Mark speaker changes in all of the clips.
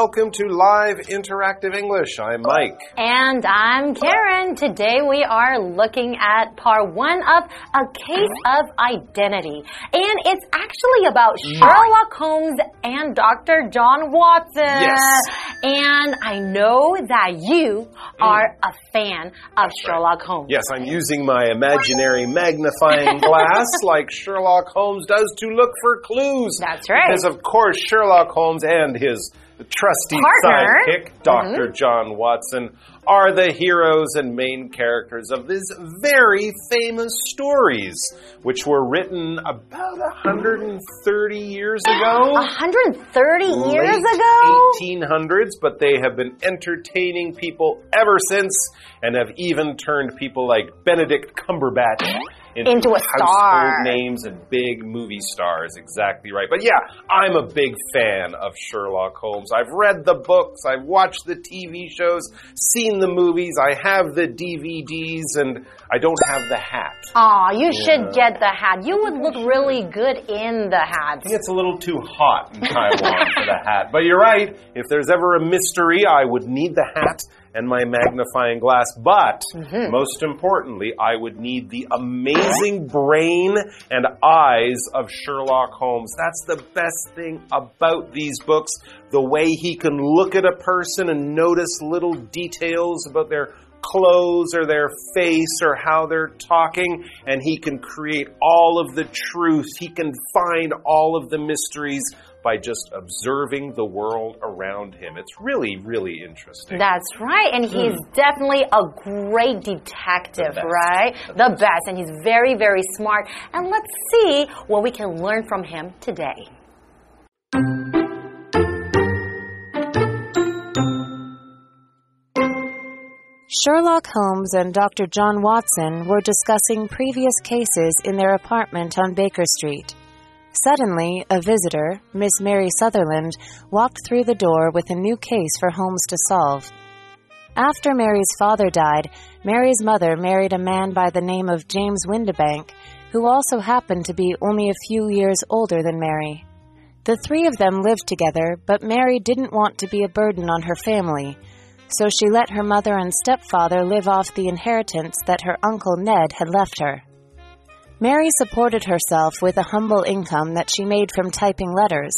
Speaker 1: Welcome to Live Interactive English. I'm Mike.
Speaker 2: And I'm Karen. Today we are looking at part one of A Case of Identity. And it's actually about Sherlock Holmes and Dr. John Watson.
Speaker 1: Yes.
Speaker 2: And I know that you are a fan of Sherlock Holmes.
Speaker 1: Yes, I'm using my imaginary magnifying glass like Sherlock Holmes does to look for clues.
Speaker 2: That's right.
Speaker 1: Because, of course, Sherlock Holmes and his trusty
Speaker 2: Partner.
Speaker 1: sidekick, mm-hmm. doctor John Watson, are the heroes and main characters of these very famous stories, which were written about 130 years ago.
Speaker 2: 130 years ago?
Speaker 1: 1800s, but they have been entertaining people ever since and have even turned people like Benedict Cumberbatch into,
Speaker 2: Into a star.
Speaker 1: names and big movie stars. Exactly right. But yeah, I'm a big fan of Sherlock Holmes. I've read the books, I've watched the TV shows, seen the movies, I have the DVDs, and I don't have the hat.
Speaker 2: Aw, you should get the hat. You would look really good in the hat.
Speaker 1: It's a little too hot in Taiwan for the hat. But you're right. If there's ever a mystery, I would need the hat and my magnifying glass. But mm-hmm. most importantly, I would need the amazing brain and eyes of Sherlock Holmes. That's the best thing about these books. The way he can look at a person and notice little details about their clothes or their face or how they're talking, and he can create all of the truth. He can find all of the mysteries by just observing the world around him. It's really, really interesting.
Speaker 2: That's right. And he's hmm. definitely a great detective,
Speaker 1: best.
Speaker 2: right? The best. And he's very, very smart. And let's see what we can learn from him today.
Speaker 3: Sherlock Holmes and Dr. John Watson were discussing previous cases in their apartment on Baker Street. Suddenly, a visitor, Miss Mary Sutherland, walked through the door with a new case for Holmes to solve. After Mary's father died, Mary's mother married a man by the name of James Windibank, who also happened to be only a few years older than Mary. The three of them lived together, but Mary didn't want to be a burden on her family, so she let her mother and stepfather live off the inheritance that her uncle Ned had left her. Mary supported herself with a humble income that she made from typing letters.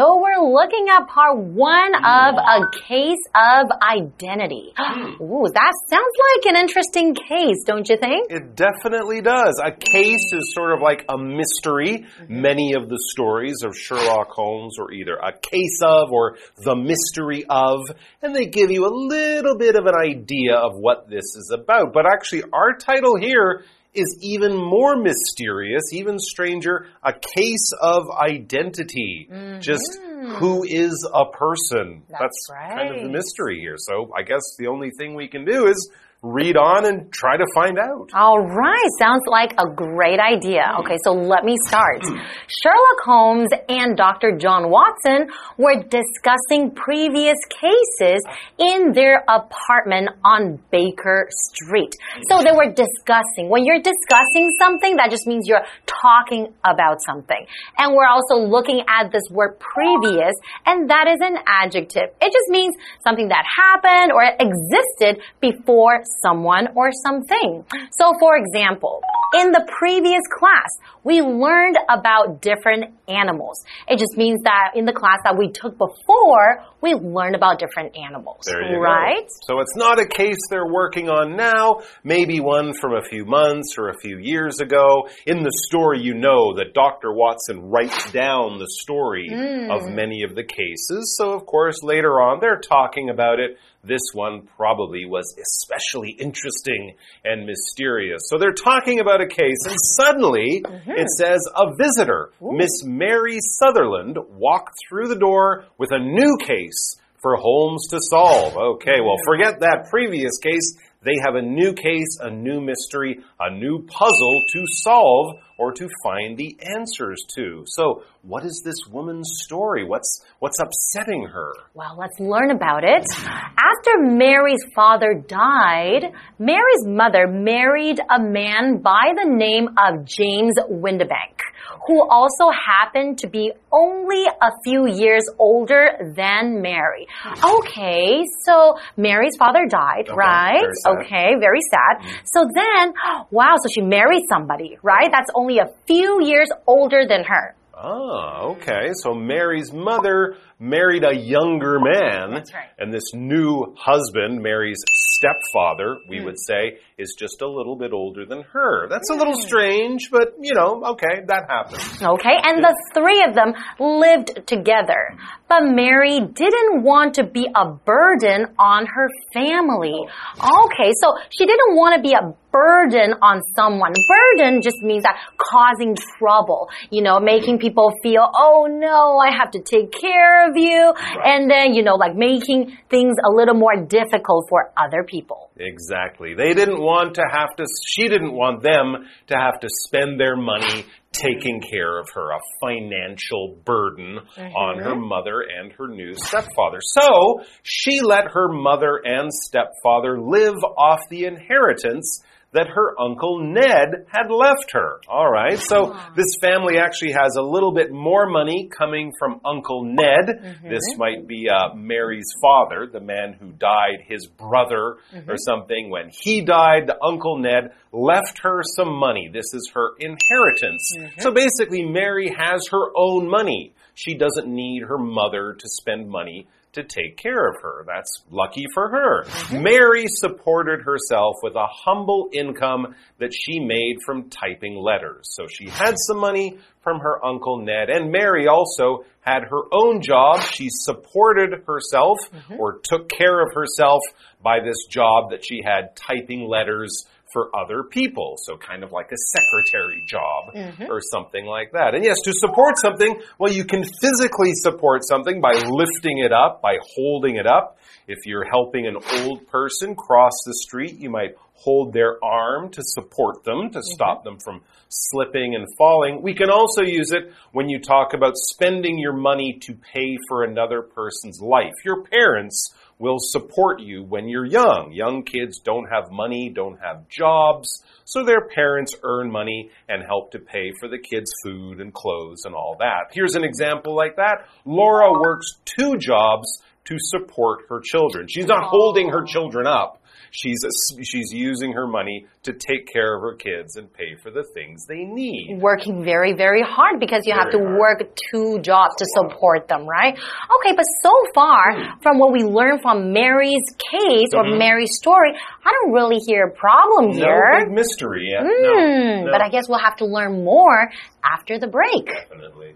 Speaker 2: So we're looking at part one of A mm. Case of Identity. Ooh, that sounds like an interesting case, don't you think?
Speaker 1: It definitely does. A case is sort of like a mystery. Mm-hmm. Many of the stories of Sherlock Holmes are either a case of or the mystery of, and they give you a little bit of an idea of what this is about. But actually, our title here is even more mysterious, even stranger, a case of identity. Mm-hmm. Just who is a person?
Speaker 2: That's
Speaker 1: kind of the mystery here. So I guess the only thing we can do is read on and try to find out.
Speaker 2: All right, sounds like a great idea. Okay, so let me start. Sherlock Holmes and Dr. John Watson were discussing previous cases in their apartment on Baker Street. So they were discussing. When you're discussing something, that just means you're talking about something. And we're also looking at this word previous, and that is an adjective. It just means something that happened or existed before someone or something. So, for example, in the previous class, we learned about different animals. It just means that in the class that we took before, we learned about different animals.
Speaker 1: You go.
Speaker 2: right?
Speaker 1: So it's not a case they're working on now, maybe one from a few months or a few years ago. In the story, you know that Dr. Watson writes down the story of hmm. many of the cases. So, of course, later on, they're talking about it. This one probably was especially interesting and mysterious. So they're talking about a case, and suddenly mm-hmm. it says a visitor, Miss Mary Sutherland, walked through the door with a new case for Holmes to solve. Okay, well, forget that previous case. They have a new case, a new mystery, a new puzzle to solve or to find the answers to. So, what is this woman's story? What's what's upsetting her?
Speaker 2: Well, let's learn about it. After Mary's father died, Mary's mother married a man by the name of James Windibank, who also happened to be only a few years older than Mary. Okay, so Mary's father died,
Speaker 1: Okay,
Speaker 2: right?
Speaker 1: very.
Speaker 2: Okay, very sad. So then, wow, so she married somebody, right? That's only a few years older than her.
Speaker 1: Ah, okay. So Mary's mother married a younger man.
Speaker 2: That's right.
Speaker 1: And this new husband, Mary's stepfather, we
Speaker 2: Hmm.
Speaker 1: would say, is just a little bit older than her. That's a little strange, but you know, okay, that happens.
Speaker 2: Okay, and the three of them lived together. But Mary didn't want to be a burden on her family. Okay, so she didn't want to be a burden on someone. Burden just means that causing trouble, you know, making people feel, oh no, I have to take care of you. And then, you know, like making things a little more difficult for other people.
Speaker 1: Exactly. They didn't want to have to, she didn't want them to have to spend their money taking care of her, a financial burden mm-hmm. on her mother and her new stepfather. So she let her mother and stepfather live off the inheritance that her uncle Ned had left her. All right. So this family actually has a little bit more money coming from Uncle Ned. Mm-hmm. This might be uh, Mary's father, the man who died, his brother or mm-hmm. something. When he died, the Uncle Ned left her some money. This is her inheritance. Mm-hmm. So basically, Mary has her own money. She doesn't need her mother to spend money to take care of her. That's lucky for her. Mm-hmm. Mary supported herself with a humble income that she made from typing letters. So she had some money from her uncle Ned. And Mary also had her own job. She supported herself mm-hmm. or took care of herself by this job that she had typing letters for other people. So kind of like a secretary job mm-hmm. or something like that. And yes, to support something, well, you can physically support something by lifting it up, by holding it up. If you're helping an old person cross the street, you might hold their arm to support them, to mm-hmm. stop them from slipping and falling. We can also use it when you talk about spending your money to pay for another person's life. Your parents will support you when you're young. Young kids don't have money, don't have jobs, so their parents earn money and help to pay for the kids' food and clothes and all that. Here's an example like that. Laura works two jobs to support her children. She's not holding her children up. She's she's using her money to take care of her kids and pay for the things they need.
Speaker 2: working very, very hard because you have to
Speaker 1: hard.
Speaker 2: work two jobs to support them, right? Okay, but so far, from what we learned from Mary's case or Mary's story, I don't really hear a problem
Speaker 1: No
Speaker 2: here.
Speaker 1: big mystery yet.
Speaker 2: Hmm,
Speaker 1: No, no.
Speaker 2: But I guess we'll have to learn more after the break.
Speaker 1: Definitely.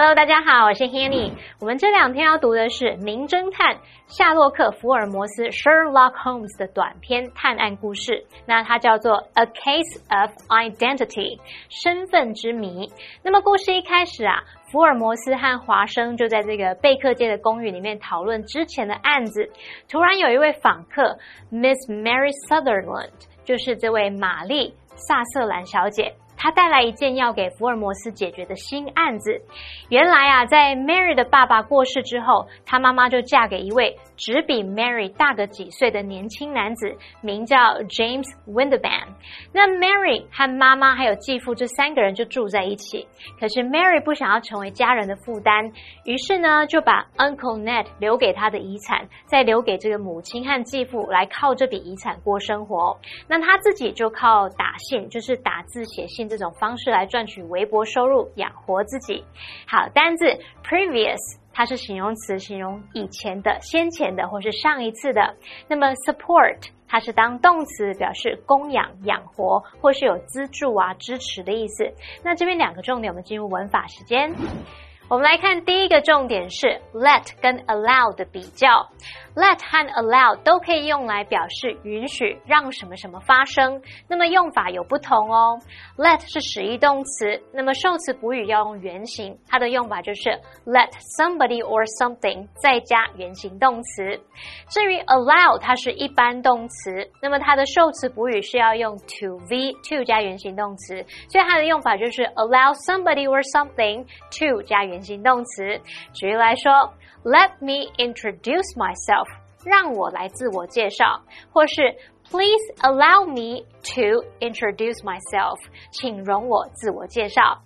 Speaker 4: Hello，大家好，我是 Hanny。我们这两天要读的是《名侦探夏洛克·福尔摩斯 （Sherlock Holmes） 的短篇探案故事。那它叫做《A Case of Identity》身份之谜。那么故事一开始啊，福尔摩斯和华生就在这个贝克街的公寓里面讨论之前的案子。突然有一位访客 Miss Mary Sutherland，就是这位玛丽萨瑟兰小姐。他带来一件要给福尔摩斯解决的新案子。原来啊，在 Mary 的爸爸过世之后，她妈妈就嫁给一位只比 Mary 大个几岁的年轻男子，名叫 James Windaban。那 Mary 和妈妈还有继父这三个人就住在一起。可是 Mary 不想要成为家人的负担，于是呢就把 Uncle Ned 留给他的遗产，再留给这个母亲和继父来靠这笔遗产过生活。那他自己就靠打信，就是打字写信这种方式来赚取微薄收入养活自己。好，单字 previous。它是形容词，形容以前的、先前的或是上一次的。那么 support 它是当动词，表示供养、养活或是有资助啊、支持的意思。那这边两个重点，我们进入文法时间。我们来看第一个重点是 let 跟 allow 的比较。Let 和 allow 都可以用来表示允许让什么什么发生，那么用法有不同哦。Let 是使役动词，那么受词补语要用原形，它的用法就是 let somebody or something 再加原形动词。至于 allow，它是一般动词，那么它的受词补语是要用 to v to 加原形动词，所以它的用法就是 allow somebody or something to 加原形动词。举例来说 ，Let me introduce myself。让我来自我介绍，或是 Please allow me to introduce myself，请容我自我介绍。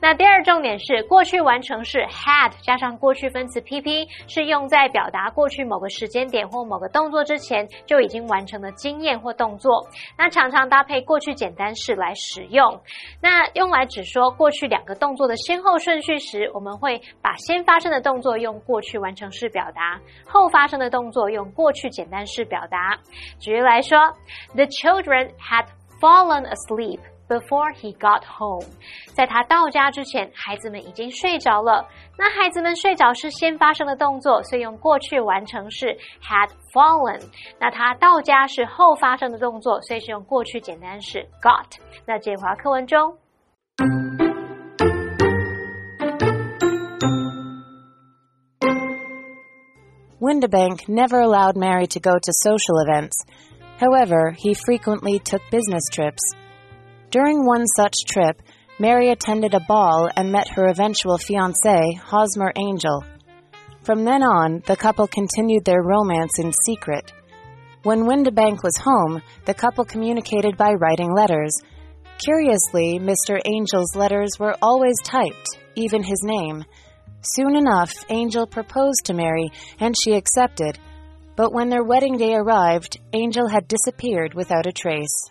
Speaker 4: 那第二重点是过去完成式 had 加上过去分词 pp 是用在表达过去某个时间点或某个动作之前就已经完成的经验或动作。那常常搭配过去简单式来使用。那用来只说过去两个动作的先后顺序时，我们会把先发生的动作用过去完成式表达，后发生的动作用过去简单式表达。举例来说，The children had fallen asleep. before he got home，在他到家之前，孩子们已经睡着了。那孩子们睡着是先发生的动作，所以用过去完成式 had fallen。那他到家是后发生的动作，所以是用过去简单式 got。那这华课文中。
Speaker 3: Windibank never allowed Mary to go to social events. However, he frequently took business trips during one such trip, Mary attended a ball and met her eventual fiancé, Hosmer Angel. From then on, the couple continued their romance in secret. When Windibank was home, the couple communicated by writing letters. Curiously, Mr. Angel's letters were always typed, even his name. Soon enough, Angel proposed to Mary, and she accepted. But when their wedding day arrived, Angel had disappeared without a trace.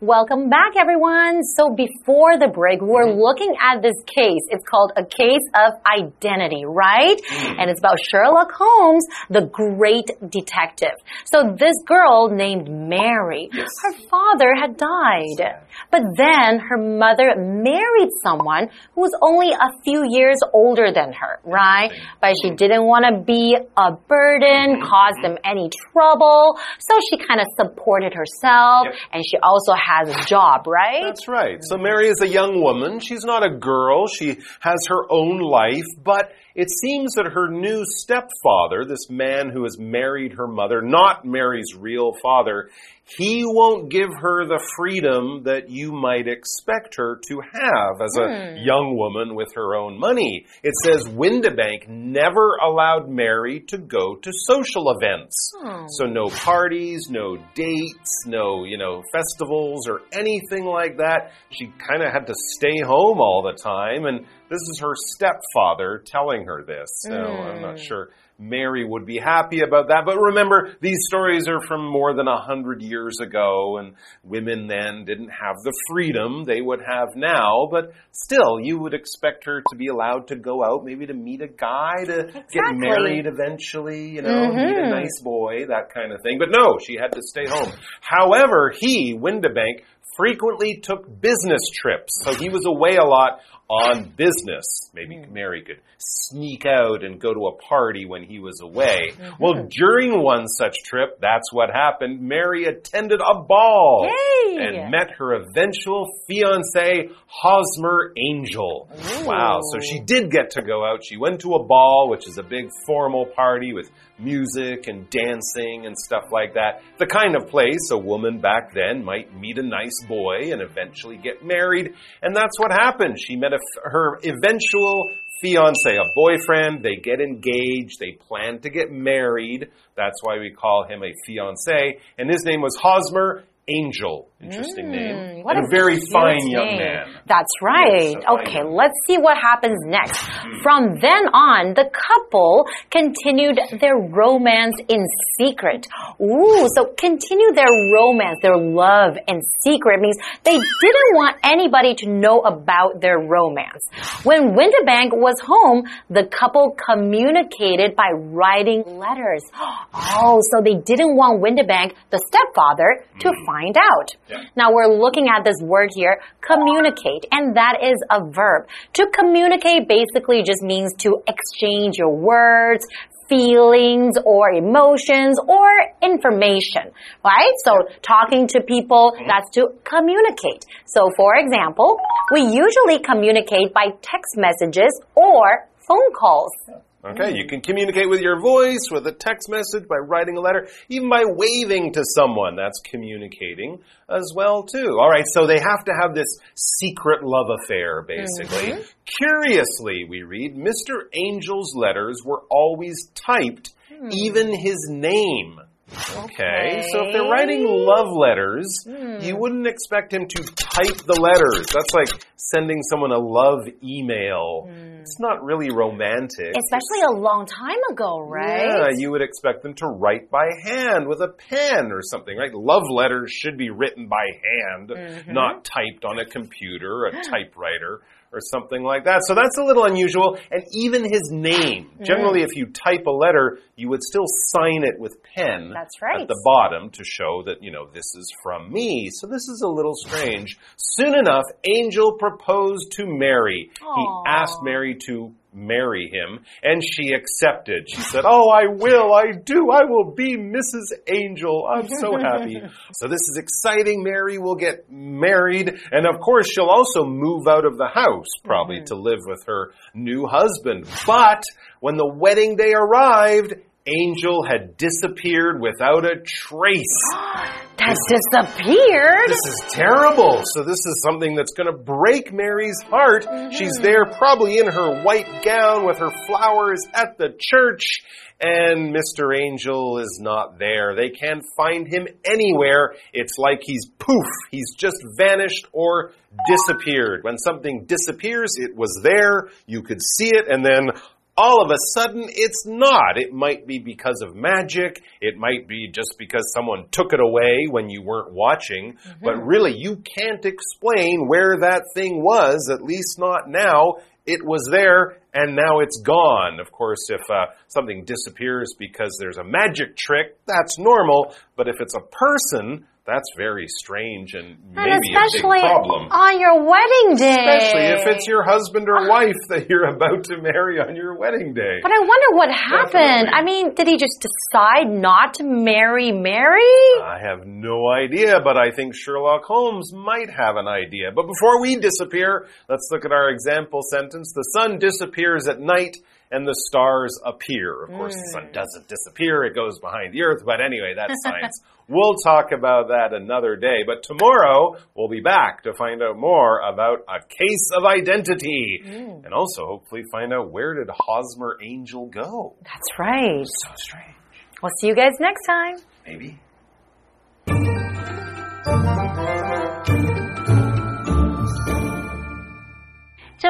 Speaker 2: Welcome back, everyone. So before the break, we're mm-hmm. looking at this case. It's called a case of identity, right? Mm. And it's about Sherlock Holmes, the great detective. So this girl named Mary, yes. her father had died. But then her mother married someone who was only a few years older than her, right? But she mm-hmm. didn't want to be a burden, cause them any trouble. So she kind of supported herself yep. and she also has a job, right?
Speaker 1: That's right. So Mary is a young woman. She's not a girl. She has her own life, but it seems that her new stepfather, this man who has married her mother, not Mary's real father, he won't give her the freedom that you might expect her to have as a hmm. young woman with her own money. It says Windibank never allowed Mary to go to social events. Hmm. So no parties, no dates, no, you know, festivals or anything like that. She kind of had to stay home all the time and this is her stepfather telling her this. So mm. I'm not hmm. sure Mary would be happy about that. But remember, these stories are from more than a hundred years ago, and women then didn't have the freedom they would have now. But still, you would expect her to be allowed to go out, maybe to meet a guy, to exactly. get married eventually, you know, mm -hmm. meet a mm-hmm. nice boy, that kind of thing. But no, she had to stay home. However, he, Windibank, frequently took business trips. So he was away a lot on business. Maybe mm. Mary could sneak out and go to a party when he was away. -hmm. Well, during one such trip, that's what happened. Mary attended a ball Yay. and met her eventual fiance, Hosmer Angel. Ooh. Wow. So she did get to go out. She went to a ball, which is a big formal party with music and dancing and stuff like that. The kind of place a woman back then might meet a nice boy and eventually get married. And that's what happened. She met a her eventual fiance, a boyfriend. They get engaged. They plan to get married. That's why we call him a fiance. And his name was Hosmer Angel. Interesting mm, name. What and a, very fine name. young man.
Speaker 2: That's right. Yes, okay, let's see what happens next. Mm. From then on, the couple continued their romance in secret. Ooh, so continue their romance, their love in secret means they didn't want anybody to know about their romance. When Windibank was home, the couple communicated by writing letters. Oh, so they didn't want Windibank, the stepfather, to mm. find find out.
Speaker 1: Yeah.
Speaker 2: Now we're looking at this word here, communicate, and that is a verb. To communicate basically just means to exchange your words, feelings or emotions or information, right? So talking to people, mm-hmm. that's to communicate. So for example, we usually communicate by text messages or phone calls.
Speaker 1: Okay, you can communicate with your voice, with a text message, by writing a letter, even by waving to someone. That's communicating as well too. All right, so they have to have this secret love affair, basically. Mm-hmm. Curiously, we read, Mr. Angel's letters were always typed, hmm. even his name. Okay, so if they're writing love letters, hmm. you wouldn't expect him to type the letters. That's like sending someone a love email. Hmm. It's not really romantic.
Speaker 2: Especially a long time ago, right?
Speaker 1: Yeah, you would expect them to write by hand with a pen or something, right? Love letters should be written by hand, mm-hmm. not typed on a computer, a typewriter, or something like that. So that's a little unusual. And even his name. Mm. Generally, if you type a letter, you would still sign it with pen
Speaker 2: That's right.
Speaker 1: at the bottom to show that, you know, this is from me. So this is a little strange. Soon enough, Angel proposed to Mary.
Speaker 2: Aw.
Speaker 1: He asked Mary to marry him, and she accepted. She said, Oh, I will, I do, I will be Mrs. Angel. I'm so happy. so this is exciting. Mary will get married, and of course, she'll also move out of the house, probably mm-hmm. to live with her new husband. But when the wedding day arrived, Angel had disappeared without a trace.
Speaker 2: Has disappeared.
Speaker 1: This is terrible. So this is something that's going to break Mary's heart. Mm-hmm. She's there probably in her white gown with her flowers at the church. And Mr. Angel is not there. They can't find him anywhere. It's like he's poof. He's just vanished or disappeared. When something disappears, it was there. You could see it and then all of a sudden it's not. It might be because of magic. It might be just because someone took it away when you weren't watching. But really, you can't explain where that thing was, at least not now. It was there and now it's gone. Of course, if uh, something disappears because there's a magic trick, that's normal. But if it's a person, that's very strange and
Speaker 2: And
Speaker 1: maybe a big
Speaker 2: especially
Speaker 1: problem.
Speaker 2: on your wedding day.
Speaker 1: Especially if it's your husband or ah. wife that you're about to marry on your wedding day.
Speaker 2: But I wonder what happened.
Speaker 1: Definitely.
Speaker 2: I mean, did he just decide not to marry Mary?
Speaker 1: I have no idea, but I think Sherlock Holmes might have an idea. But before we disappear, let's look at our example sentence. The sun disappears at night and the stars appear. Of course, the sun mm. doesn't disappear, it goes behind the earth, but anyway, that's science. We'll talk about that another day. But tomorrow, we'll be back to find out more about a case of identity. Mm. And also, hopefully, find out where did Hosmer Angel go?
Speaker 2: That's right.
Speaker 1: So strange.
Speaker 2: We'll see you guys next time.
Speaker 1: Maybe.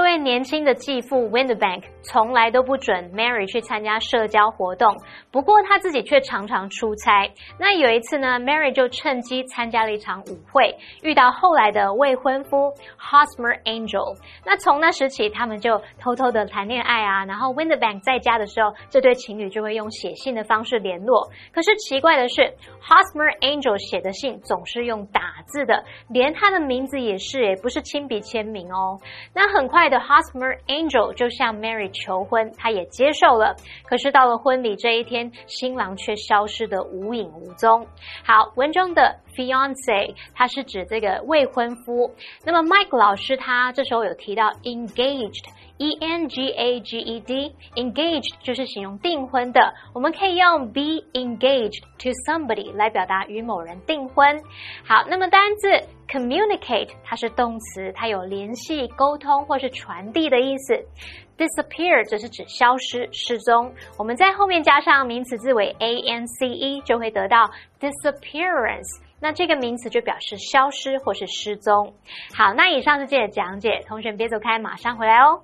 Speaker 4: 位年轻的继父 Winterbank 从来都不准 Mary 去参加社交活动，不过他自己却常常出差。那有一次呢，Mary 就趁机参加了一场舞会，遇到后来的未婚夫 Hosmer Angel。那从那时起，他们就偷偷的谈恋爱啊。然后 Winterbank 在家的时候，这对情侣就会用写信的方式联络。可是奇怪的是，Hosmer Angel 写的信总是用打字的，连他的名字也是，诶，不是亲笔签名哦。那很快的，Hosmer Angel 就向 Mary 求婚，他也接受了。可是到了婚礼这一天，新郎却消失的无影无踪。好，文中的 fiance 它是指这个未婚夫。那么 Mike 老师他这时候有提到 engaged。E N G A G E D，engaged 就是形容订婚的，我们可以用 be engaged to somebody 来表达与某人订婚。好，那么单字 communicate 它是动词，它有联系、沟通或是传递的意思。disappear 则是指消失、失踪。我们在后面加上名词字尾 a n c e，就会得到 disappearance。那这个名词就表示消失或是失踪。好，那以上是这的讲解，同学们别走开，马上回来哦。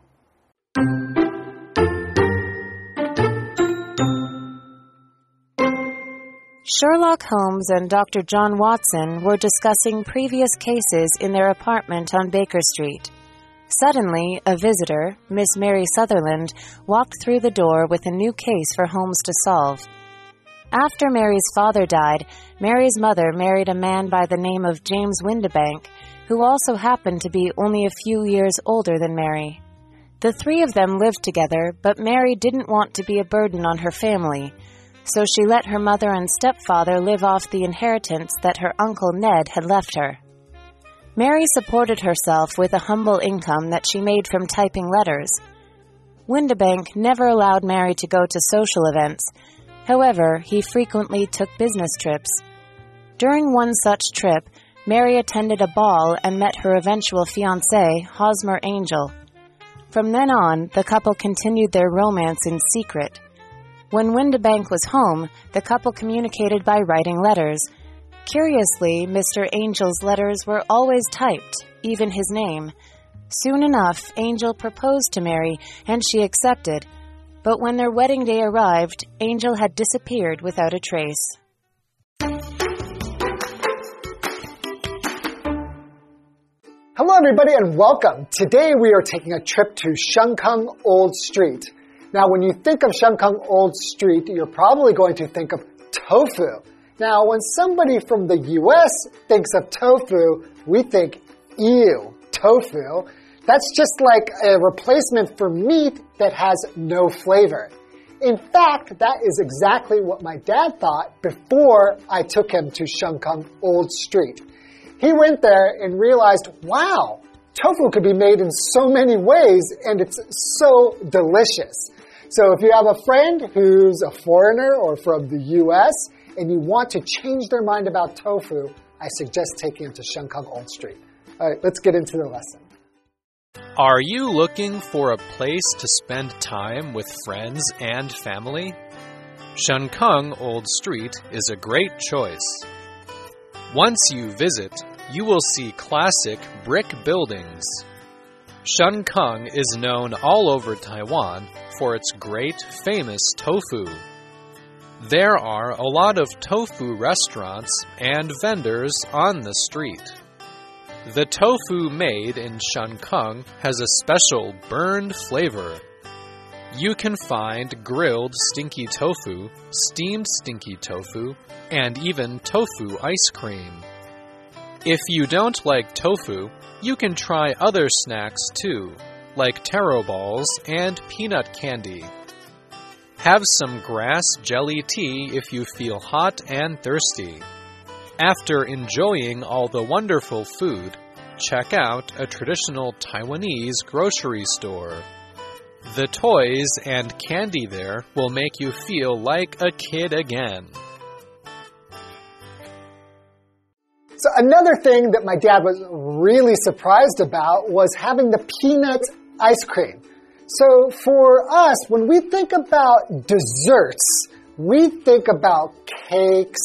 Speaker 3: Sherlock Holmes and Dr. John Watson were discussing previous cases in their apartment on Baker Street. Suddenly, a visitor, Miss Mary Sutherland, walked through the door with a new case for Holmes to solve. After Mary's father died, Mary's mother married a man by the name of James Windibank, who also happened to be only a few years older than Mary. The three of them lived together, but Mary didn't want to be a burden on her family, so she let her mother and stepfather live off the inheritance that her uncle Ned had left her. Mary supported herself with a humble income that she made from typing letters. Windibank never allowed Mary to go to social events. However, he frequently took business trips. During one such trip, Mary attended a ball and met her eventual fiancé, Hosmer Angel. From then on, the couple continued their romance in secret. When Windibank was home, the couple communicated by writing letters. Curiously, Mr. Angel's letters were always typed, even his name. Soon enough, Angel proposed to Mary, and she accepted. But when their wedding day arrived, Angel had disappeared without a trace.
Speaker 5: Hello, everybody, and welcome. Today we are taking a trip to Shenkeng Old Street. Now, when you think of Shenkeng Old Street, you're probably going to think of tofu. Now, when somebody from the US thinks of tofu, we think, ew, tofu. That's just like a replacement for meat that has no flavor. In fact, that is exactly what my dad thought before I took him to Shenkeng Old Street. He went there and realized, wow, tofu could be made in so many ways and it's so delicious. So if you have a friend who's a foreigner or from the US and you want to change their mind about tofu, I suggest taking them to Shenkeng Old Street. All right, let's get into the lesson.
Speaker 6: Are you looking for a place to spend time with friends and family? Shenkeng Old Street is a great choice. Once you visit, you will see classic brick buildings. Shenkeng is known all over Taiwan for its great famous tofu. There are a lot of tofu restaurants and vendors on the street. The tofu made in Shenkeng has a special burned flavor. You can find grilled stinky tofu, steamed stinky tofu, and even tofu ice cream. If you don't like tofu, you can try other snacks too, like taro balls and peanut candy. Have some grass jelly tea if you feel hot and thirsty. After enjoying all the wonderful food, check out a traditional Taiwanese grocery store. The toys and candy there will make you feel like a kid again.
Speaker 5: So another thing that my dad was really surprised about was having the peanut ice cream. So for us, when we think about desserts, we think about cakes,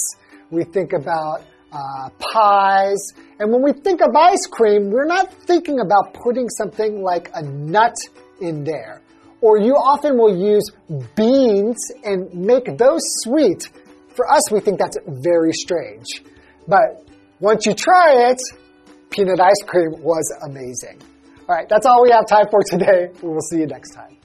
Speaker 5: we think about uh, pies, and when we think of ice cream, we're not thinking about putting something like a nut in there. Or you often will use beans and make those sweet. For us, we think that's very strange. But once you try it, peanut ice cream was amazing. All right, that's all we have time for today. We will see you next time.